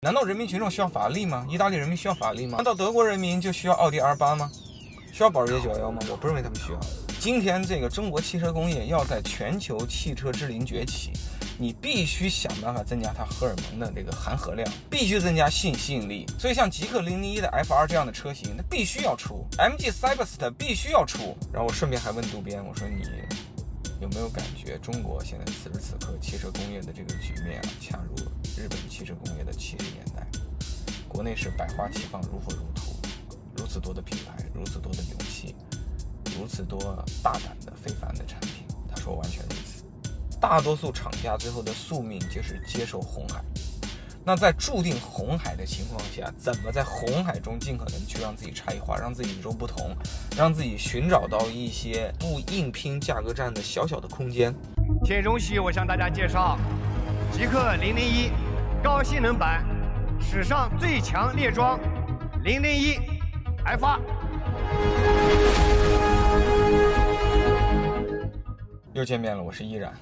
难道人民群众需要法拉利吗？意大利人民需要法拉利吗？难道德国人民就需要奥迪 R 八吗？需要保时捷911吗？我不认为他们需要。今天这个中国汽车工业要在全球汽车之林崛起，你必须想办法增加它荷尔蒙的这个含荷量，必须增加性吸引力。所以像极氪零零一的 FR 这样的车型，它必须要出；MG Cyberster 必须要出。然后我顺便还问渡边，我说你有没有感觉中国现在此时此刻汽车工业的这个局面啊，恰如日本汽车工业的七十年代？国内是百花齐放，如火如荼，如此多的品牌，如此多的勇气。如此多大胆的非凡的产品，他说完全如此。大多数厂家最后的宿命就是接受红海。那在注定红海的情况下，怎么在红海中尽可能去让自己差异化，让自己与众不同，让自己寻找到一些不硬拼价格战的小小的空间？请容许，我向大家介绍，极氪零零一高性能版，史上最强列装零零一 F 二。又见面了，我是依然。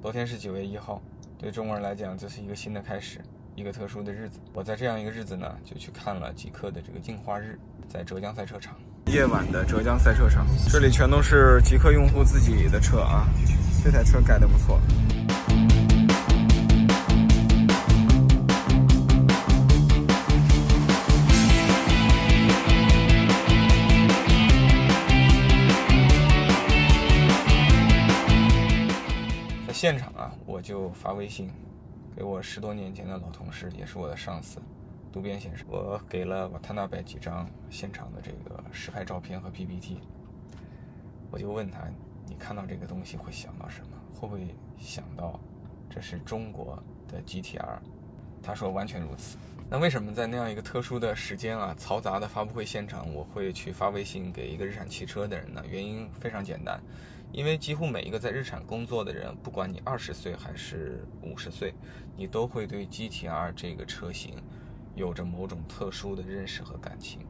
昨天是九月一号，对中国人来讲，这是一个新的开始，一个特殊的日子。我在这样一个日子呢，就去看了极客的这个进化日，在浙江赛车场。夜晚的浙江赛车场，这里全都是极客用户自己的车啊，这台车改的不错。现场啊，我就发微信给我十多年前的老同事，也是我的上司渡边先生，我给了瓦塔纳贝几张现场的这个实拍照片和 PPT，我就问他，你看到这个东西会想到什么？会不会想到这是中国的 GTR？他说完全如此。那为什么在那样一个特殊的时间啊，嘈杂的发布会现场，我会去发微信给一个日产汽车的人呢？原因非常简单。因为几乎每一个在日产工作的人，不管你二十岁还是五十岁，你都会对 GTR 这个车型有着某种特殊的认识和感情。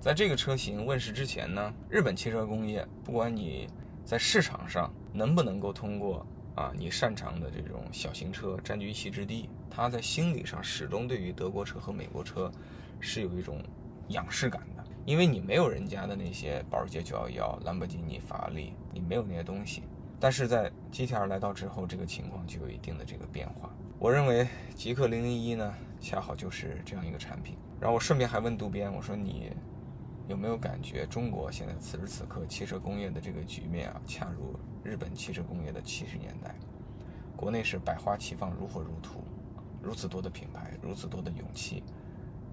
在这个车型问世之前呢，日本汽车工业，不管你在市场上能不能够通过啊你擅长的这种小型车占据一席之地，他在心理上始终对于德国车和美国车是有一种仰视感。因为你没有人家的那些保时捷911、兰博基尼、法拉利，你没有那些东西。但是在 GTR 来到之后，这个情况就有一定的这个变化。我认为极氪001呢，恰好就是这样一个产品。然后我顺便还问渡边，我说你有没有感觉中国现在此时此刻汽车工业的这个局面啊，恰如日本汽车工业的七十年代？国内是百花齐放，如火如荼，如此多的品牌，如此多的勇气。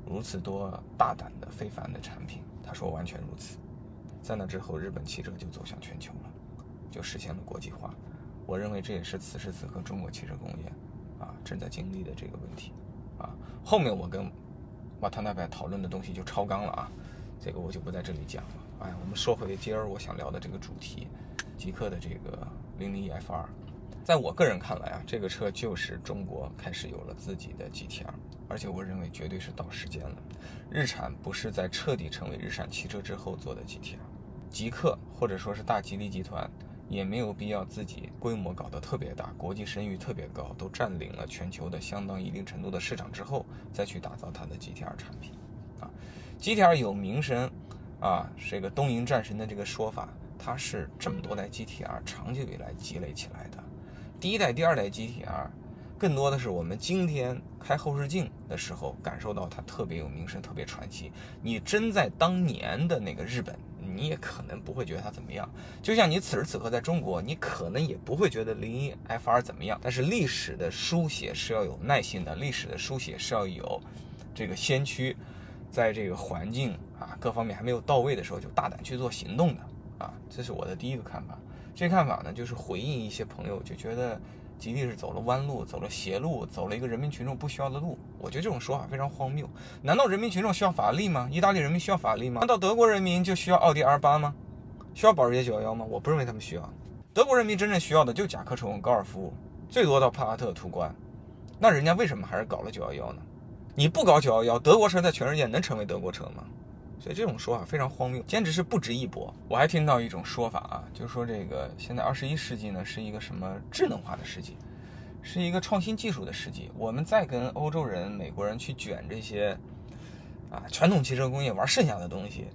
如此多大胆的非凡的产品，他说完全如此。在那之后，日本汽车就走向全球了，就实现了国际化。我认为这也是此时此刻中国汽车工业啊正在经历的这个问题啊。后面我跟瓦塔纳贝讨论的东西就超纲了啊，这个我就不在这里讲了。哎，我们说回今儿我想聊的这个主题，极客的这个零零一 F 二。在我个人看来啊，这个车就是中国开始有了自己的 GTR，而且我认为绝对是到时间了。日产不是在彻底成为日产汽车之后做的 GTR，极客或者说是大吉利集团也没有必要自己规模搞得特别大，国际声誉特别高，都占领了全球的相当一定程度的市场之后再去打造它的 GTR 产品。啊，GTR 有名声，啊，这个东瀛战神的这个说法，它是这么多代 GTR 长久以来积累起来的。第一代、第二代 GTR，更多的是我们今天开后视镜的时候感受到它特别有名声、特别传奇。你真在当年的那个日本，你也可能不会觉得它怎么样。就像你此时此刻在中国，你可能也不会觉得零一 FR 怎么样。但是历史的书写是要有耐心的，历史的书写是要有这个先驱，在这个环境啊各方面还没有到位的时候就大胆去做行动的啊，这是我的第一个看法。这看法呢，就是回应一些朋友就觉得吉利是走了弯路，走了邪路，走了一个人民群众不需要的路。我觉得这种说法非常荒谬。难道人民群众需要法拉利吗？意大利人民需要法拉利吗？难道德国人民就需要奥迪 R 八吗？需要保时捷911吗？我不认为他们需要。德国人民真正需要的就甲壳虫、高尔夫，最多到帕萨特、途观。那人家为什么还是搞了911呢？你不搞911，德国车在全世界能成为德国车吗？所以这种说法非常荒谬，简直是不值一驳。我还听到一种说法啊，就是说这个现在二十一世纪呢是一个什么智能化的世纪，是一个创新技术的世纪。我们再跟欧洲人、美国人去卷这些啊传统汽车工业玩剩下的东西，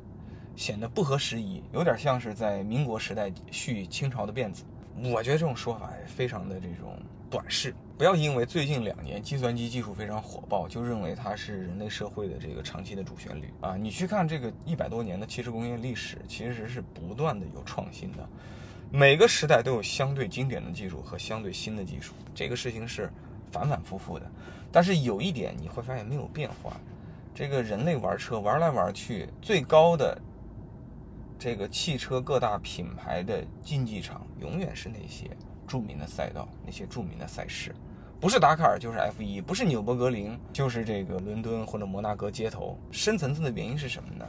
显得不合时宜，有点像是在民国时代续清朝的辫子。我觉得这种说法非常的这种短视。不要因为最近两年计算机技术非常火爆，就认为它是人类社会的这个长期的主旋律啊！你去看这个一百多年的汽车工业历史，其实是不断的有创新的。每个时代都有相对经典的技术和相对新的技术，这个事情是反反复复的。但是有一点你会发现没有变化，这个人类玩车玩来玩去，最高的这个汽车各大品牌的竞技场永远是那些。著名的赛道，那些著名的赛事，不是达喀尔就是 F 一，不是纽博格林就是这个伦敦或者摩纳哥街头。深层次的原因是什么呢？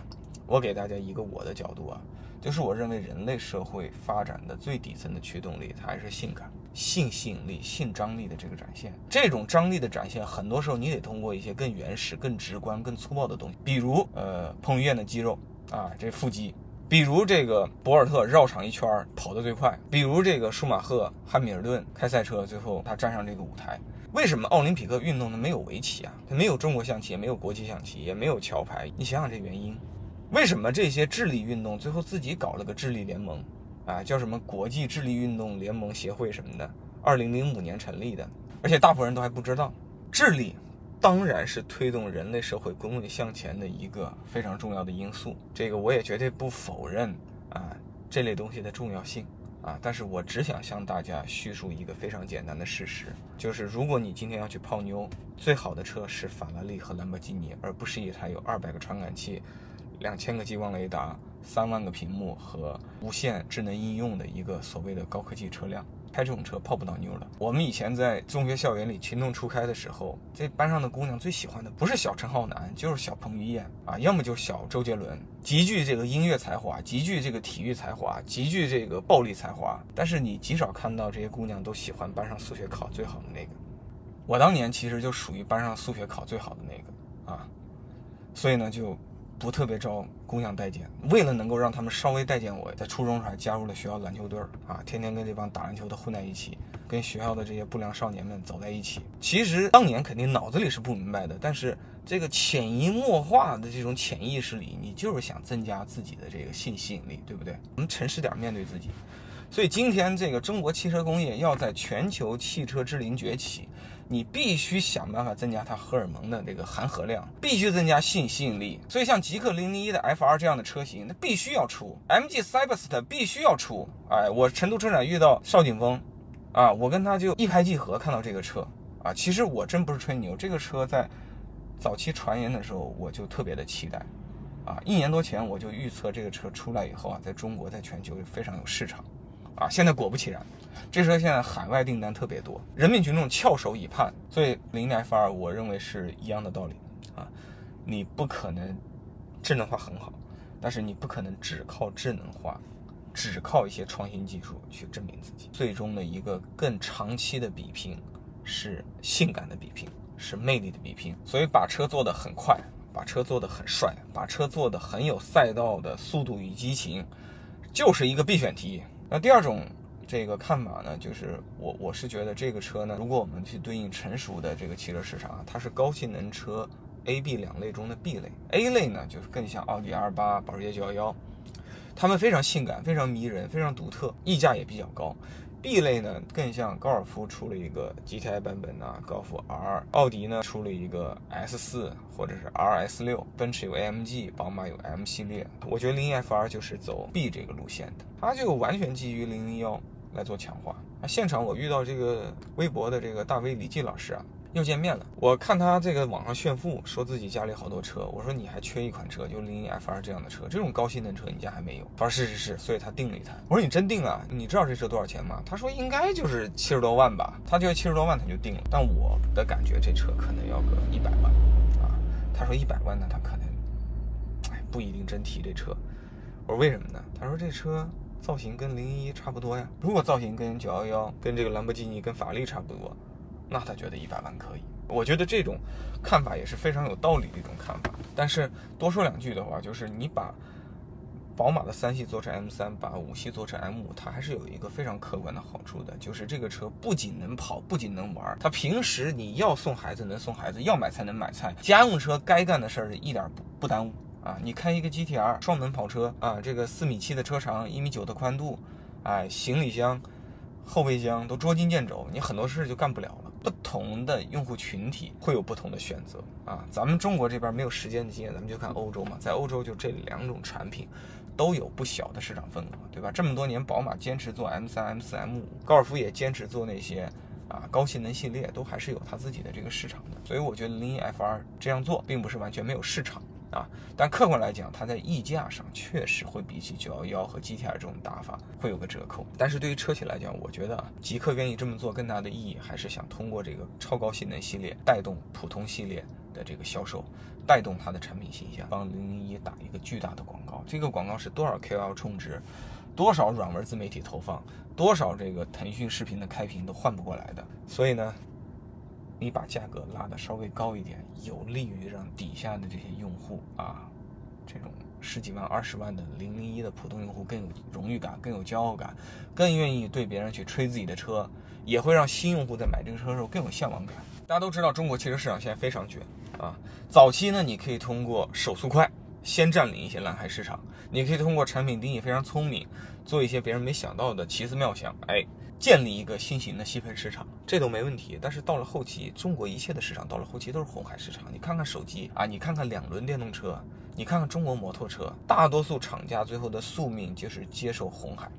我给大家一个我的角度啊，就是我认为人类社会发展的最底层的驱动力，它还是性感、性吸引力、性张力的这个展现。这种张力的展现，很多时候你得通过一些更原始、更直观、更粗暴的东西，比如呃彭于晏的肌肉啊，这腹肌。比如这个博尔特绕场一圈跑得最快，比如这个舒马赫、汉密尔顿开赛车，最后他站上这个舞台。为什么奥林匹克运动呢没有围棋啊？它没有中国象棋，也没有国际象棋，也没有桥牌。你想想这原因，为什么这些智力运动最后自己搞了个智力联盟啊？叫什么国际智力运动联盟协会什么的？二零零五年成立的，而且大部分人都还不知道智力。当然是推动人类社会滚滚向前的一个非常重要的因素，这个我也绝对不否认啊这类东西的重要性啊，但是我只想向大家叙述一个非常简单的事实，就是如果你今天要去泡妞，最好的车是法拉利和兰博基尼，而不是一台有二百个传感器、两千个激光雷达、三万个屏幕和无线智能应用的一个所谓的高科技车辆。开这种车泡不到妞的。我们以前在中学校园里情窦初开的时候，这班上的姑娘最喜欢的不是小陈浩南，就是小彭于晏啊，要么就是小周杰伦，极具这个音乐才华，极具这个体育才华，极具这个暴力才华。但是你极少看到这些姑娘都喜欢班上数学考最好的那个。我当年其实就属于班上数学考最好的那个啊，所以呢就。不特别招姑娘待见，为了能够让他们稍微待见我，在初中时还加入了学校篮球队儿啊，天天跟这帮打篮球的混在一起，跟学校的这些不良少年们走在一起。其实当年肯定脑子里是不明白的，但是这个潜移默化的这种潜意识里，你就是想增加自己的这个性吸引力，对不对？我们诚实点面对自己。所以今天这个中国汽车工业要在全球汽车之林崛起。你必须想办法增加它荷尔蒙的这个含荷量，必须增加性吸引力。所以像极氪零零一的 FR 这样的车型，那必须要出；MG Cyberster 必须要出。哎，我成都车展遇到邵景峰，啊，我跟他就一拍即合，看到这个车，啊，其实我真不是吹牛，这个车在早期传言的时候，我就特别的期待，啊，一年多前我就预测这个车出来以后啊，在中国在全球非常有市场。啊，现在果不其然，这车现在海外订单特别多，人民群众翘首以盼。所以零 F 二，我认为是一样的道理啊，你不可能智能化很好，但是你不可能只靠智能化，只靠一些创新技术去证明自己。最终的一个更长期的比拼是性感的比拼，是魅力的比拼。所以把车做得很快，把车做得很帅，把车做得很有赛道的速度与激情，就是一个必选题。那第二种这个看法呢，就是我我是觉得这个车呢，如果我们去对应成熟的这个汽车市场啊，它是高性能车 A、B 两类中的 B 类。A 类呢，就是更像奥迪 R 八、保时捷911，它们非常性感、非常迷人、非常独特，溢价也比较高。B 类呢，更像高尔夫出了一个 GTI 版本的，高尔夫 R；奥迪呢出了一个 S 四或者是 RS 六，奔驰有 AMG，宝马有 M 系列。我觉得零一 FR 就是走 B 这个路线的，它就完全基于零零幺来做强化。那现场我遇到这个微博的这个大 V 李记老师啊。又见面了，我看他这个网上炫富，说自己家里好多车。我说你还缺一款车，就零一 FR 这样的车，这种高性能车你家还没有。他说是是是，所以他订了一台。我说你真订啊？你知道这车多少钱吗？他说应该就是七十多万吧。他觉得七十多万他就定了。但我的感觉这车可能要个一百万啊。他说一百万呢，他可能，哎，不一定真提这车。我说为什么呢？他说这车造型跟零一差不多呀。如果造型跟九幺幺、跟这个兰博基尼、跟法拉利差不多。那他觉得一百万可以，我觉得这种看法也是非常有道理的一种看法。但是多说两句的话，就是你把宝马的三系做成 M3，把五系做成 M5，它还是有一个非常客观的好处的，就是这个车不仅能跑，不仅能玩，它平时你要送孩子能送孩子，要买菜能买菜，家用车该干的事儿一点不不耽误啊！你开一个 GTR 双门跑车啊，这个四米七的车长，一米九的宽度，哎，行李箱、后备箱都捉襟见肘，你很多事就干不了了。不同的用户群体会有不同的选择啊！咱们中国这边没有时间的经验，咱们就看欧洲嘛，在欧洲就这两种产品都有不小的市场份额，对吧？这么多年，宝马坚持做 M3、M4、M5，高尔夫也坚持做那些啊高性能系列，都还是有它自己的这个市场的。所以我觉得零一 FR 这样做，并不是完全没有市场。啊，但客观来讲，它在溢价上确实会比起911和 GTR 这种打法会有个折扣。但是对于车企来讲，我觉得极客愿意这么做更大的意义，还是想通过这个超高性能系列带动普通系列的这个销售，带动它的产品形象，帮零零一打一个巨大的广告。这个广告是多少 KOL 充值，多少软文自媒体投放，多少这个腾讯视频的开屏都换不过来的。所以呢。你把价格拉得稍微高一点，有利于让底下的这些用户啊，这种十几万、二十万的零零一的普通用户更有荣誉感、更有骄傲感，更愿意对别人去吹自己的车，也会让新用户在买这个车的时候更有向往感。大家都知道，中国汽车市场现在非常卷啊。早期呢，你可以通过手速快，先占领一些蓝海市场；你可以通过产品定义非常聪明，做一些别人没想到的奇思妙想，哎。建立一个新型的细分市场，这都没问题。但是到了后期，中国一切的市场到了后期都是红海市场。你看看手机啊，你看看两轮电动车，你看看中国摩托车，大多数厂家最后的宿命就是接受红海。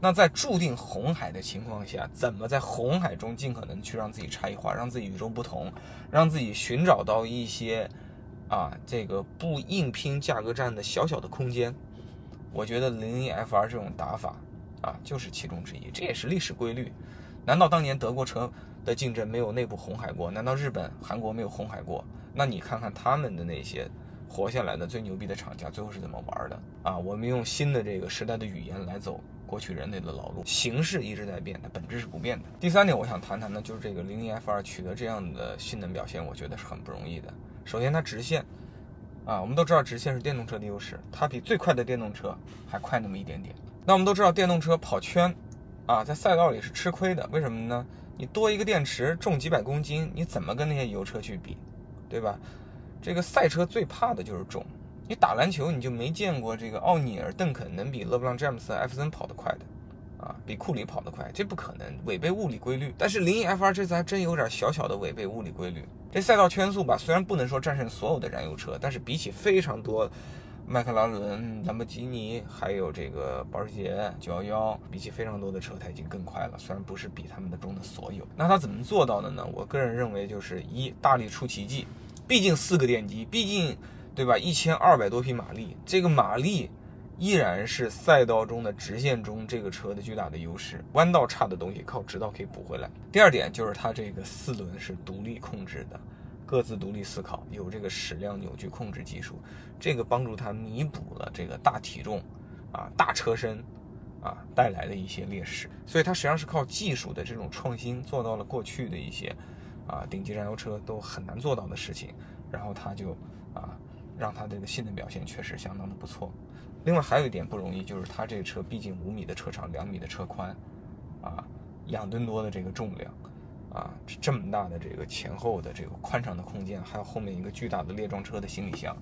那在注定红海的情况下，怎么在红海中尽可能去让自己差异化，让自己与众不同，让自己寻找到一些啊这个不硬拼价格战的小小的空间？我觉得零一 FR 这种打法。啊，就是其中之一，这也是历史规律。难道当年德国车的竞争没有内部红海过？难道日本、韩国没有红海过？那你看看他们的那些活下来的最牛逼的厂家，最后是怎么玩的？啊，我们用新的这个时代的语言来走过去人类的老路，形式一直在变，它本质是不变的。第三点，我想谈谈的就是这个零零 F 二取得这样的性能表现，我觉得是很不容易的。首先，它直线，啊，我们都知道直线是电动车的优势，它比最快的电动车还快那么一点点。那我们都知道，电动车跑圈，啊，在赛道里是吃亏的。为什么呢？你多一个电池，重几百公斤，你怎么跟那些油车去比，对吧？这个赛车最怕的就是重。你打篮球，你就没见过这个奥尼尔、邓肯能比勒布朗·詹姆斯、艾弗森跑得快的，啊，比库里跑得快，这不可能，违背物理规律。但是零一 F 二这次还真有点小小的违背物理规律。这赛道圈速吧，虽然不能说战胜所有的燃油车，但是比起非常多。迈克拉伦、兰博基尼，还有这个保时捷911，比起非常多的车，它已经更快了。虽然不是比他们的中的所有，那它怎么做到的呢？我个人认为就是一大力出奇迹，毕竟四个电机，毕竟对吧？一千二百多匹马力，这个马力依然是赛道中的直线中这个车的巨大的优势。弯道差的东西靠直道可以补回来。第二点就是它这个四轮是独立控制的。各自独立思考，有这个矢量扭矩控制技术，这个帮助它弥补了这个大体重啊、大车身啊带来的一些劣势。所以它实际上是靠技术的这种创新，做到了过去的一些啊顶级燃油车都很难做到的事情。然后它就啊让它这个性能表现确实相当的不错。另外还有一点不容易，就是它这个车毕竟五米的车长，两米的车宽，啊两吨多的这个重量。啊，这么大的这个前后的这个宽敞的空间，还有后面一个巨大的列装车的行李箱，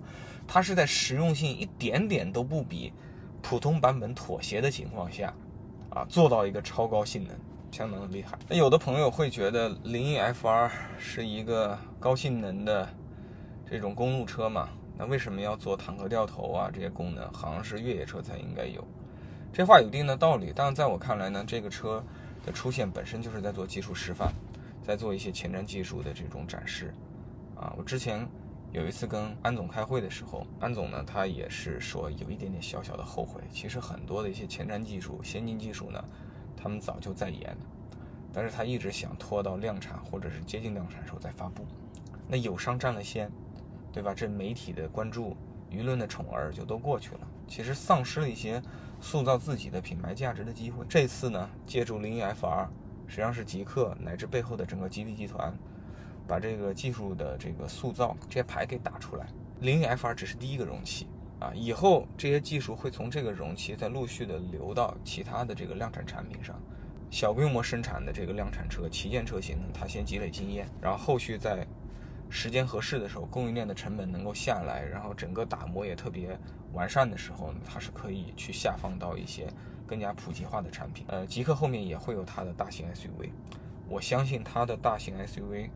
它是在实用性一点点都不比普通版本妥协的情况下，啊，做到一个超高性能，相当的厉害。那有的朋友会觉得零一 FR 是一个高性能的这种公路车嘛？那为什么要做坦克掉头啊这些功能？好像是越野车才应该有。这话有一定的道理，但是在我看来呢，这个车的出现本身就是在做技术示范。在做一些前瞻技术的这种展示，啊，我之前有一次跟安总开会的时候，安总呢他也是说有一点点小小的后悔。其实很多的一些前瞻技术、先进技术呢，他们早就在研，但是他一直想拖到量产或者是接近量产的时候再发布。那友商占了先，对吧？这媒体的关注、舆论的宠儿就都过去了，其实丧失了一些塑造自己的品牌价值的机会。这次呢，借助零一 FR。实际上是极客乃至背后的整个吉利集团，把这个技术的这个塑造这些牌给打出来。零一 FR 只是第一个容器啊，以后这些技术会从这个容器再陆续的流到其他的这个量产产品上。小规模生产的这个量产车、旗舰车型呢，它先积累经验，然后后续在时间合适的时候，供应链的成本能够下来，然后整个打磨也特别完善的时候呢，它是可以去下放到一些更加普及化的产品。呃，极客后面也会有它的大型 SUV，我相信它的大型 SUV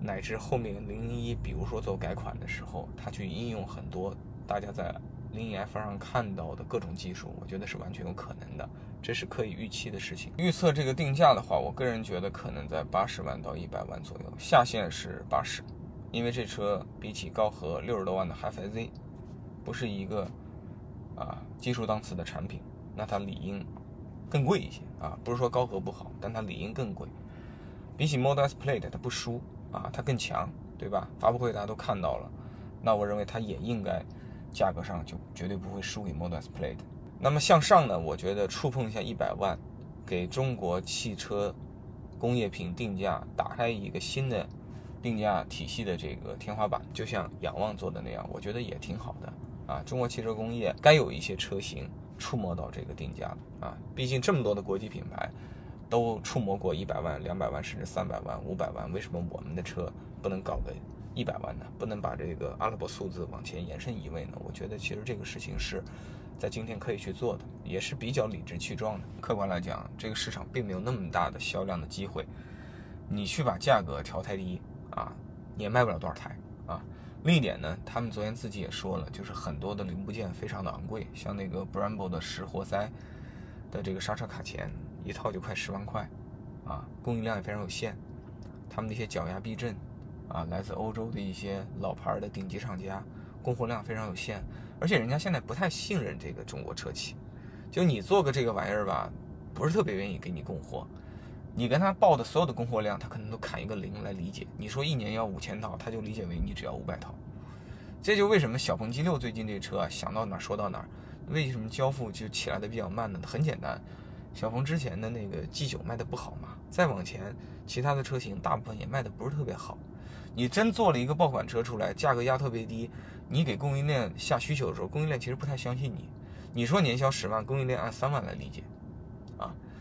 乃至后面零零一，比如说做改款的时候，它去应用很多大家在。零一 F 上看到的各种技术，我觉得是完全有可能的，这是可以预期的事情。预测这个定价的话，我个人觉得可能在八十万到一百万左右，下限是八十，因为这车比起高和六十多万的 HiFi Z，不是一个啊技术档次的产品，那它理应更贵一些啊。不是说高和不好，但它理应更贵。比起 Model S Plaid 它不输啊，它更强，对吧？发布会大家都看到了，那我认为它也应该。价格上就绝对不会输给 Model S Plaid。那么向上呢？我觉得触碰一下一百万，给中国汽车工业品定价打开一个新的定价体系的这个天花板，就像仰望做的那样，我觉得也挺好的啊。中国汽车工业该有一些车型触摸到这个定价啊，毕竟这么多的国际品牌都触摸过一百万、两百万，甚至三百万、五百万，为什么我们的车不能搞个？一百万呢，不能把这个阿拉伯数字往前延伸一位呢？我觉得其实这个事情是在今天可以去做的，也是比较理直气壮的。客观来讲，这个市场并没有那么大的销量的机会，你去把价格调太低啊，你也卖不了多少台啊。另一点呢，他们昨天自己也说了，就是很多的零部件非常的昂贵，像那个 Brembo 的十活塞的这个刹车卡钳，一套就快十万块啊，供应量也非常有限，他们那些脚压避震。啊，来自欧洲的一些老牌的顶级厂家，供货量非常有限，而且人家现在不太信任这个中国车企，就你做个这个玩意儿吧，不是特别愿意给你供货，你跟他报的所有的供货量，他可能都砍一个零来理解。你说一年要五千套，他就理解为你只要五百套，这就为什么小鹏 G 六最近这车啊，想到哪说到哪，为什么交付就起来的比较慢呢？很简单，小鹏之前的那个 G 九卖的不好嘛，再往前其他的车型大部分也卖的不是特别好。你真做了一个爆款车出来，价格压特别低，你给供应链下需求的时候，供应链其实不太相信你。你说年销十万，供应链按三万来理解，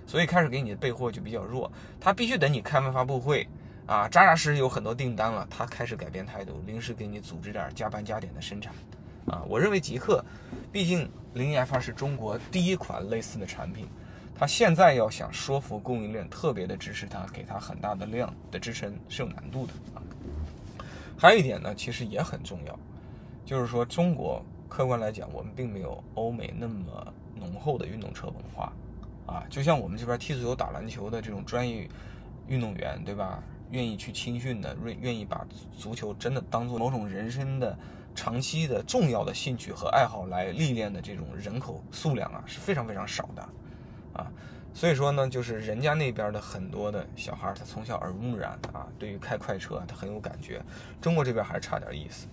所以开始给你的备货就比较弱。他必须等你开完发布会，啊，扎扎实实有很多订单了，他开始改变态度，临时给你组织点加班加点的生产，啊，我认为极客，毕竟零一 F 二是中国第一款类似的产品，他现在要想说服供应链特别的支持他，给他很大的量的支撑是有难度的啊。还有一点呢，其实也很重要，就是说中国客观来讲，我们并没有欧美那么浓厚的运动车文化，啊，就像我们这边踢足球、打篮球的这种专业运动员，对吧？愿意去青训的，愿愿意把足球真的当做某种人生的长期的重要的兴趣和爱好来历练的这种人口数量啊，是非常非常少的，啊。所以说呢，就是人家那边的很多的小孩，他从小耳濡目染啊，对于开快车他很有感觉。中国这边还是差点意思，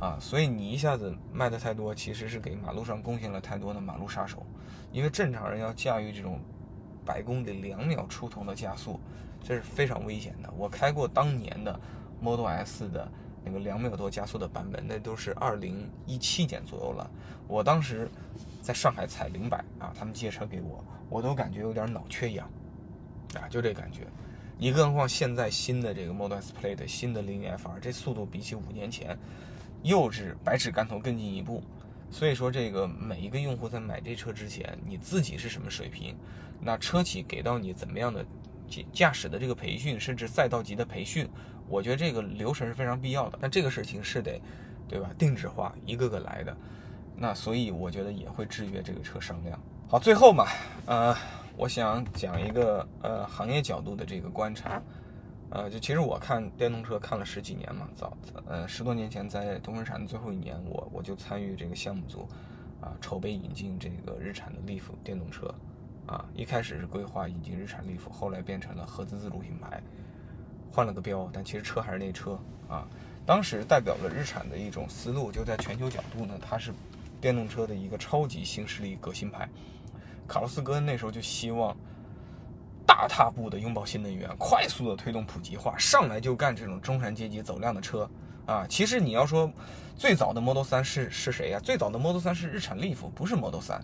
啊，所以你一下子卖的太多，其实是给马路上贡献了太多的马路杀手。因为正常人要驾驭这种百公里两秒出头的加速，这是非常危险的。我开过当年的 Model S 的那个两秒多加速的版本，那都是二零一七年左右了。我当时在上海踩零百啊，他们借车给我。我都感觉有点脑缺氧，啊，就这感觉。你更何况现在新的这个 Model S Plaid 新的零 FR，这速度比起五年前，幼稚百尺竿头更进一步。所以说，这个每一个用户在买这车之前，你自己是什么水平？那车企给到你怎么样的驾驾驶的这个培训，甚至赛道级的培训，我觉得这个流程是非常必要的。但这个事情是得，对吧？定制化，一个个来的。那所以我觉得也会制约这个车商量。好，最后嘛，呃，我想讲一个呃行业角度的这个观察，呃，就其实我看电动车看了十几年嘛，早呃十多年前在东风日产的最后一年，我我就参与这个项目组，啊，筹备引进这个日产的 Leaf 电动车，啊，一开始是规划引进日产 Leaf，后来变成了合资自主品牌，换了个标，但其实车还是那车啊。当时代表了日产的一种思路，就在全球角度呢，它是电动车的一个超级新势力革新派。卡洛斯·戈恩那时候就希望大踏步的拥抱新能源，快速的推动普及化，上来就干这种中产阶级走量的车啊。其实你要说最早的 Model 3是是谁呀？最早的 Model 3是日产利弗，不是 Model 3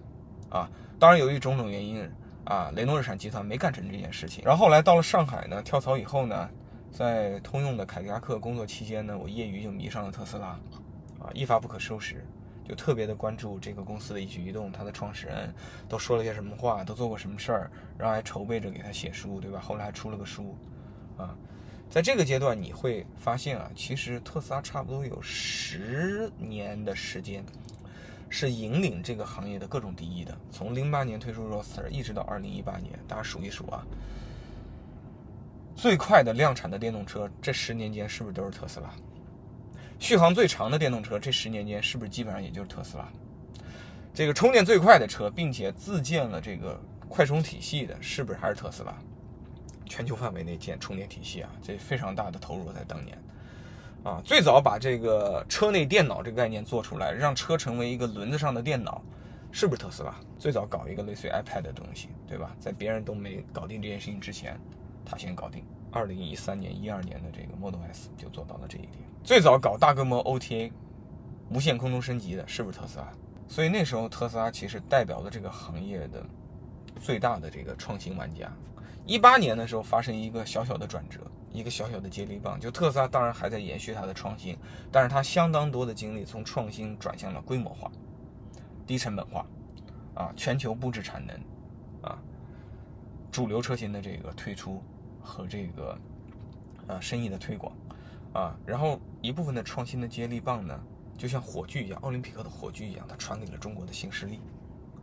啊。当然，由于种种原因啊，雷诺日产集团没干成这件事情。然后后来到了上海呢，跳槽以后呢，在通用的凯迪拉克工作期间呢，我业余就迷上了特斯拉，啊，一发不可收拾。就特别的关注这个公司的一举一动，它的创始人都说了些什么话，都做过什么事儿，然后还筹备着给他写书，对吧？后来还出了个书，啊，在这个阶段你会发现啊，其实特斯拉差不多有十年的时间是引领这个行业的各种第一的，从零八年推出 Roadster 一直到二零一八年，大家数一数啊，最快的量产的电动车，这十年间是不是都是特斯拉？续航最长的电动车，这十年间是不是基本上也就是特斯拉？这个充电最快的车，并且自建了这个快充体系的，是不是还是特斯拉？全球范围内建充电体系啊，这非常大的投入在当年啊。最早把这个车内电脑这个概念做出来，让车成为一个轮子上的电脑，是不是特斯拉？最早搞一个类似于 iPad 的东西，对吧？在别人都没搞定这件事情之前，他先搞定。二零一三年、一二年的这个 Model S 就做到了这一点。最早搞大规模 OTA 无线空中升级的，是不是特斯拉？所以那时候特斯拉其实代表了这个行业的最大的这个创新玩家。一八年的时候发生一个小小的转折，一个小小的接力棒，就特斯拉当然还在延续它的创新，但是它相当多的精力从创新转向了规模化、低成本化，啊，全球布置产能，啊，主流车型的这个推出。和这个，呃，生意的推广，啊，然后一部分的创新的接力棒呢，就像火炬一样，奥林匹克的火炬一样，它传给了中国的新势力，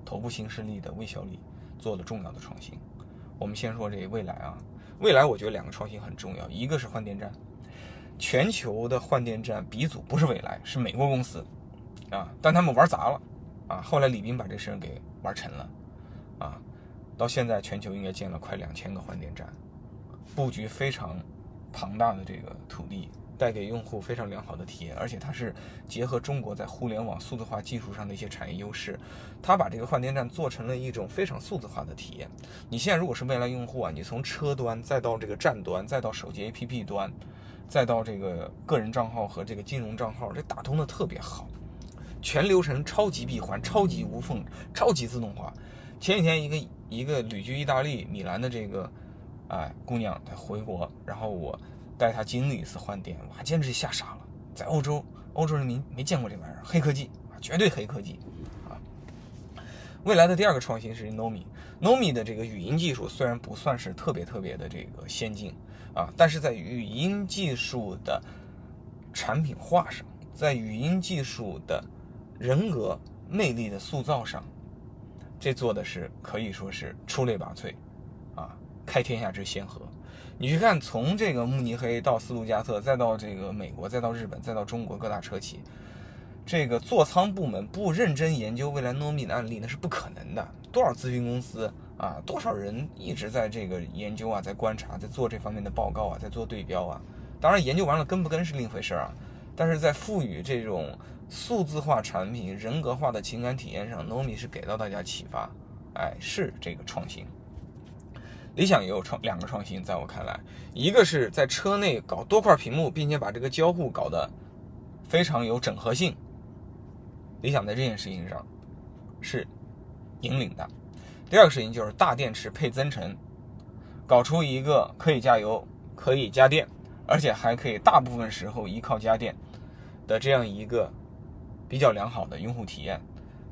头部新势力的魏小李做了重要的创新。我们先说这未来啊，未来我觉得两个创新很重要，一个是换电站，全球的换电站鼻祖不是蔚来，是美国公司，啊，但他们玩砸了，啊，后来李斌把这事儿给玩成了，啊，到现在全球应该建了快两千个换电站。布局非常庞大的这个土地，带给用户非常良好的体验，而且它是结合中国在互联网数字化技术上的一些产业优势，它把这个换电站做成了一种非常数字化的体验。你现在如果是未来用户啊，你从车端再到这个站端，再到手机 APP 端，再到这个个人账号和这个金融账号，这打通的特别好，全流程超级闭环、超级无缝、超级自动化。前几天一个一个旅居意大利米兰的这个。哎，姑娘，她回国，然后我带她经历一次换电，哇，简直吓傻了。在欧洲，欧洲人民没见过这玩意儿，黑科技，绝对黑科技啊。未来的第二个创新是 Nomi，Nomi 的这个语音技术虽然不算是特别特别的这个先进啊，但是在语音技术的产品化上，在语音技术的人格魅力的塑造上，这做的是可以说是出类拔萃。开天下之先河，你去看，从这个慕尼黑到斯图加特，再到这个美国，再到日本，再到中国各大车企，这个座舱部门不认真研究未来 Nomi 的案例，那是不可能的。多少咨询公司啊，多少人一直在这个研究啊，在观察，在做这方面的报告啊，在做对标啊。当然，研究完了跟不跟是另一回事儿啊。但是在赋予这种数字化产品人格化的情感体验上诺米是给到大家启发，哎，是这个创新。理想也有创两个创新，在我看来，一个是在车内搞多块屏幕，并且把这个交互搞得非常有整合性。理想在这件事情上是引领的。第二个事情就是大电池配增程，搞出一个可以加油、可以加电，而且还可以大部分时候依靠家电的这样一个比较良好的用户体验。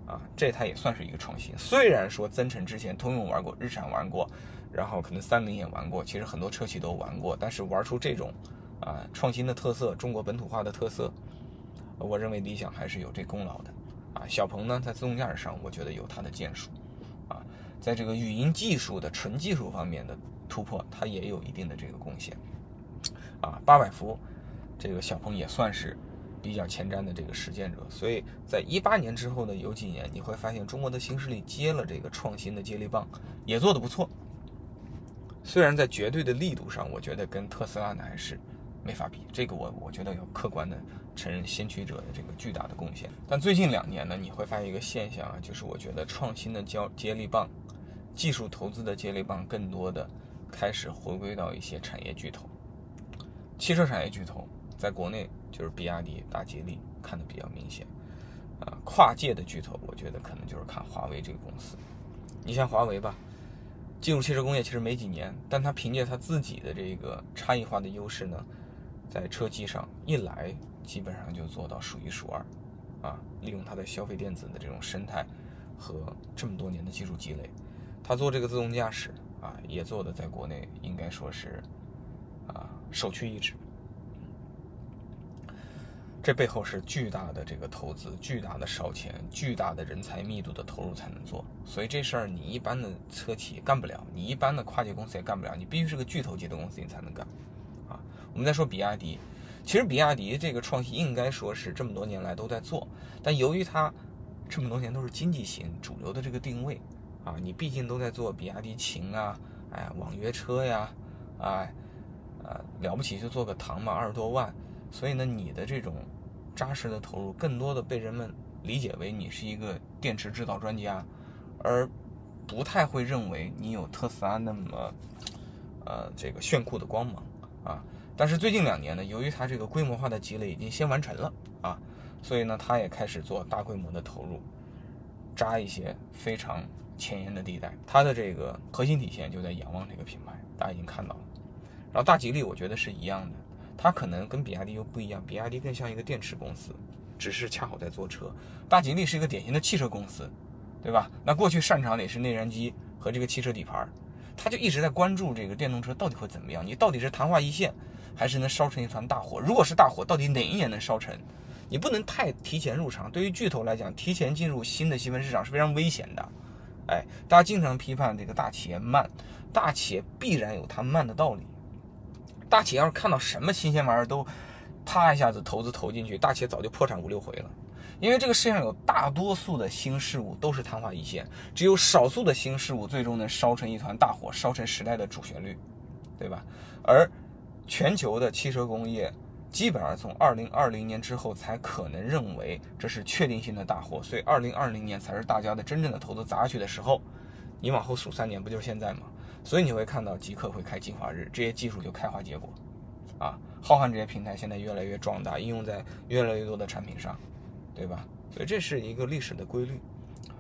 啊，这它也算是一个创新。虽然说增程之前通用玩过，日产玩过。然后可能三菱也玩过，其实很多车企都玩过，但是玩出这种啊创新的特色，中国本土化的特色，我认为理想还是有这功劳的啊。小鹏呢，在自动驾驶上，我觉得有它的建树啊，在这个语音技术的纯技术方面的突破，它也有一定的这个贡献啊。八百伏，这个小鹏也算是比较前瞻的这个实践者，所以在一八年之后的有几年，你会发现中国的新势力接了这个创新的接力棒，也做得不错。虽然在绝对的力度上，我觉得跟特斯拉呢还是没法比，这个我我觉得要客观的承认先驱者的这个巨大的贡献。但最近两年呢，你会发现一个现象啊，就是我觉得创新的交接力棒、技术投资的接力棒，更多的开始回归到一些产业巨头。汽车产业巨头在国内就是比亚迪、大吉利看的比较明显。啊，跨界的巨头，我觉得可能就是看华为这个公司。你像华为吧，进入汽车工业其实没几年，但他凭借他自己的这个差异化的优势呢，在车机上一来，基本上就做到数一数二。啊，利用它的消费电子的这种生态和这么多年的技术积累，他做这个自动驾驶啊，也做的在国内应该说是啊首屈一指。这背后是巨大的这个投资，巨大的烧钱，巨大的人才密度的投入才能做。所以这事儿你一般的车企干不了，你一般的跨界公司也干不了，你必须是个巨头级的公司你才能干。啊，我们再说比亚迪。其实比亚迪这个创新应该说是这么多年来都在做，但由于它这么多年都是经济型主流的这个定位啊，你毕竟都在做比亚迪秦啊，哎，网约车呀，哎，呃，了不起就做个唐嘛，二十多万，所以呢，你的这种扎实的投入，更多的被人们理解为你是一个电池制造专家，而不太会认为你有特斯拉那么呃这个炫酷的光芒啊。但是最近两年呢，由于它这个规模化的积累已经先完成了啊，所以呢，它也开始做大规模的投入，扎一些非常前沿的地带。它的这个核心体现就在仰望这个品牌，大家已经看到了。然后大吉利我觉得是一样的，它可能跟比亚迪又不一样，比亚迪更像一个电池公司，只是恰好在做车。大吉利是一个典型的汽车公司，对吧？那过去擅长的也是内燃机和这个汽车底盘，它就一直在关注这个电动车到底会怎么样，你到底是昙花一现。还是能烧成一团大火。如果是大火，到底哪一年能烧成？你不能太提前入场。对于巨头来讲，提前进入新的细分市场是非常危险的。哎，大家经常批判这个大企业慢，大企业必然有它慢的道理。大企业要是看到什么新鲜玩意儿都啪一下子投资投进去，大企业早就破产五六回了。因为这个世界上有大多数的新事物都是昙花一现，只有少数的新事物最终能烧成一团大火，烧成时代的主旋律，对吧？而全球的汽车工业基本上从二零二零年之后才可能认为这是确定性的大火，所以二零二零年才是大家的真正的投资砸下去的时候。你往后数三年，不就是现在吗？所以你会看到极客会开进化日，这些技术就开花结果。啊，浩瀚这些平台现在越来越壮大，应用在越来越多的产品上，对吧？所以这是一个历史的规律。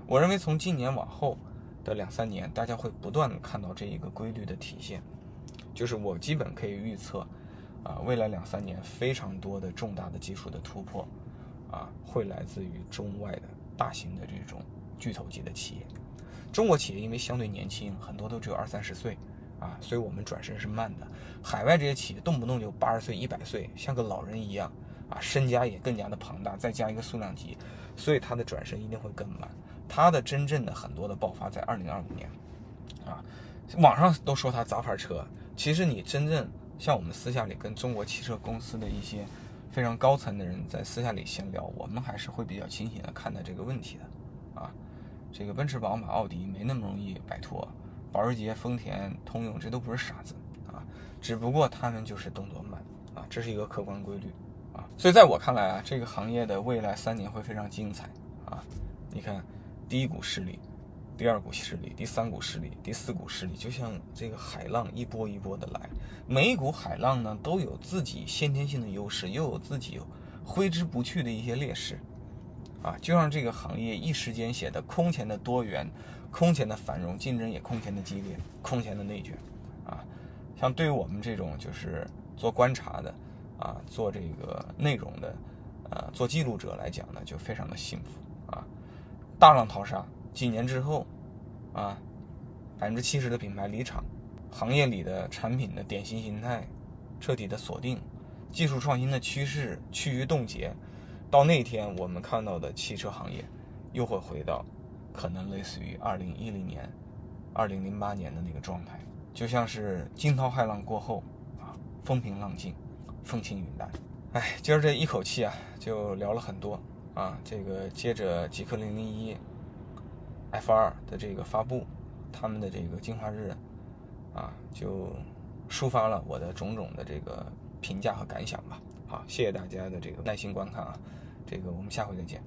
我认为从今年往后的两三年，大家会不断的看到这一个规律的体现。就是我基本可以预测，啊，未来两三年非常多的重大的技术的突破，啊，会来自于中外的大型的这种巨头级的企业。中国企业因为相对年轻，很多都只有二三十岁，啊，所以我们转身是慢的。海外这些企业动不动就八十岁、一百岁，像个老人一样，啊，身家也更加的庞大，再加一个数量级，所以它的转身一定会更慢。它的真正的很多的爆发在二零二五年，啊，网上都说它杂牌车。其实你真正像我们私下里跟中国汽车公司的一些非常高层的人在私下里闲聊，我们还是会比较清醒的看待这个问题的，啊，这个奔驰、宝马、奥迪没那么容易摆脱，保时捷、丰田、通用这都不是傻子啊，只不过他们就是动作慢啊，这是一个客观规律啊，所以在我看来啊，这个行业的未来三年会非常精彩啊，你看第一股势力。第二股势力，第三股势力，第四股势力，就像这个海浪一波一波的来，每一股海浪呢都有自己先天性的优势，又有自己挥之不去的一些劣势，啊，就让这个行业一时间显得空前的多元，空前的繁荣，竞争也空前的激烈，空前的内卷，啊，像对于我们这种就是做观察的，啊，做这个内容的，呃，做记录者来讲呢，就非常的幸福，啊，大浪淘沙。几年之后，啊，百分之七十的品牌离场，行业里的产品的典型形态彻底的锁定，技术创新的趋势趋于冻结，到那天我们看到的汽车行业又会回到可能类似于二零一零年、二零零八年的那个状态，就像是惊涛骇浪过后啊，风平浪静，风轻云淡。哎，今儿这一口气啊，就聊了很多啊，这个接着极客零零一。F 二的这个发布，他们的这个进化日，啊，就抒发了我的种种的这个评价和感想吧。好，谢谢大家的这个耐心观看啊，这个我们下回再见。